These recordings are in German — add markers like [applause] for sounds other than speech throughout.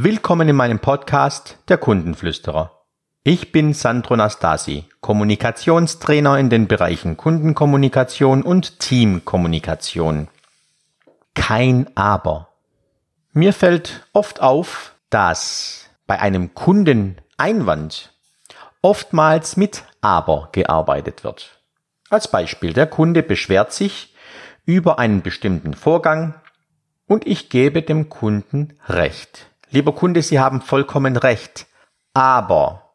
Willkommen in meinem Podcast Der Kundenflüsterer. Ich bin Sandro Nastasi, Kommunikationstrainer in den Bereichen Kundenkommunikation und Teamkommunikation. Kein Aber. Mir fällt oft auf, dass bei einem Kundeneinwand oftmals mit Aber gearbeitet wird. Als Beispiel, der Kunde beschwert sich über einen bestimmten Vorgang und ich gebe dem Kunden Recht. Lieber Kunde, Sie haben vollkommen recht. Aber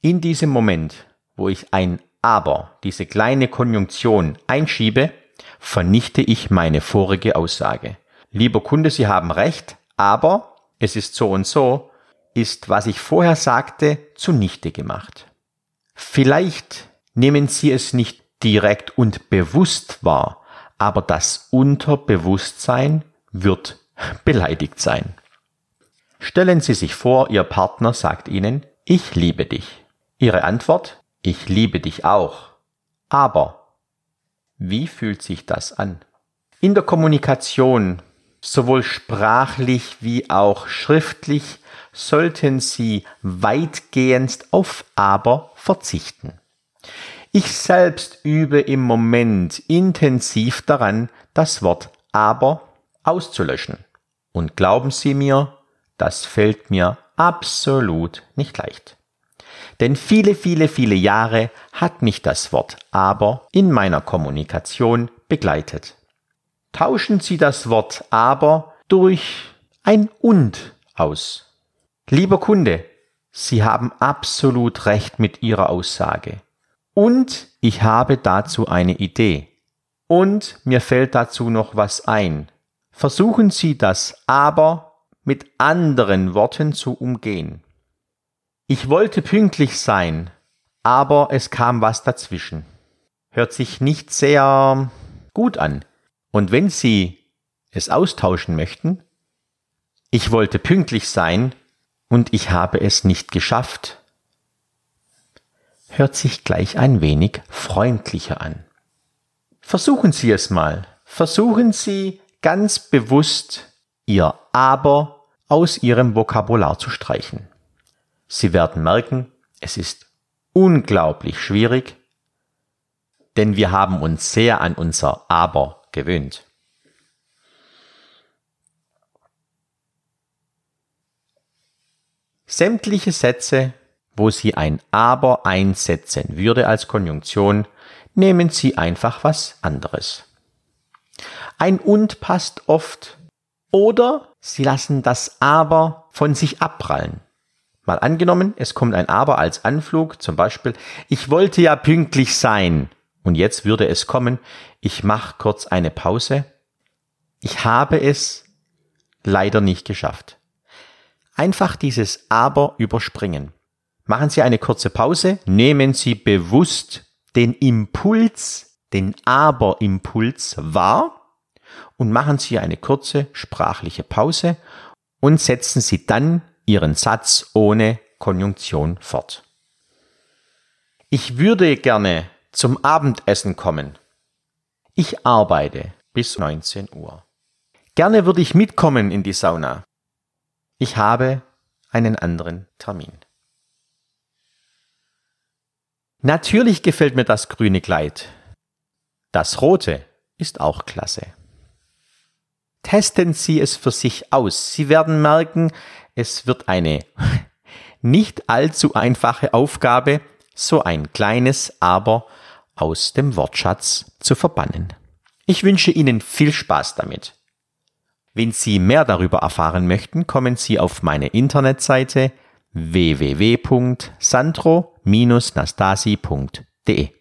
in diesem Moment, wo ich ein Aber, diese kleine Konjunktion einschiebe, vernichte ich meine vorige Aussage. Lieber Kunde, Sie haben recht, aber es ist so und so, ist, was ich vorher sagte, zunichte gemacht. Vielleicht nehmen Sie es nicht direkt und bewusst wahr, aber das Unterbewusstsein wird beleidigt sein. Stellen Sie sich vor, Ihr Partner sagt Ihnen, ich liebe dich. Ihre Antwort, ich liebe dich auch. Aber, wie fühlt sich das an? In der Kommunikation, sowohl sprachlich wie auch schriftlich, sollten Sie weitgehend auf aber verzichten. Ich selbst übe im Moment intensiv daran, das Wort aber auszulöschen. Und glauben Sie mir, das fällt mir absolut nicht leicht. Denn viele, viele, viele Jahre hat mich das Wort aber in meiner Kommunikation begleitet. Tauschen Sie das Wort aber durch ein und aus. Lieber Kunde, Sie haben absolut recht mit Ihrer Aussage. Und ich habe dazu eine Idee. Und mir fällt dazu noch was ein. Versuchen Sie das aber mit anderen Worten zu umgehen. Ich wollte pünktlich sein, aber es kam was dazwischen. Hört sich nicht sehr gut an. Und wenn Sie es austauschen möchten, ich wollte pünktlich sein und ich habe es nicht geschafft, hört sich gleich ein wenig freundlicher an. Versuchen Sie es mal. Versuchen Sie ganz bewusst Ihr Aber aus ihrem Vokabular zu streichen. Sie werden merken, es ist unglaublich schwierig, denn wir haben uns sehr an unser Aber gewöhnt. Sämtliche Sätze, wo Sie ein Aber einsetzen würde als Konjunktion, nehmen Sie einfach was anderes. Ein Und passt oft oder sie lassen das Aber von sich abprallen. Mal angenommen, es kommt ein Aber als Anflug, zum Beispiel, ich wollte ja pünktlich sein. Und jetzt würde es kommen, ich mache kurz eine Pause. Ich habe es leider nicht geschafft. Einfach dieses Aber überspringen. Machen Sie eine kurze Pause, nehmen Sie bewusst den Impuls, den Aber-Impuls wahr und machen Sie eine kurze sprachliche Pause und setzen Sie dann Ihren Satz ohne Konjunktion fort. Ich würde gerne zum Abendessen kommen. Ich arbeite bis 19 Uhr. Gerne würde ich mitkommen in die Sauna. Ich habe einen anderen Termin. Natürlich gefällt mir das grüne Kleid. Das rote ist auch klasse. Testen Sie es für sich aus. Sie werden merken, es wird eine [laughs] nicht allzu einfache Aufgabe, so ein kleines Aber aus dem Wortschatz zu verbannen. Ich wünsche Ihnen viel Spaß damit. Wenn Sie mehr darüber erfahren möchten, kommen Sie auf meine Internetseite www.sandro-nastasi.de.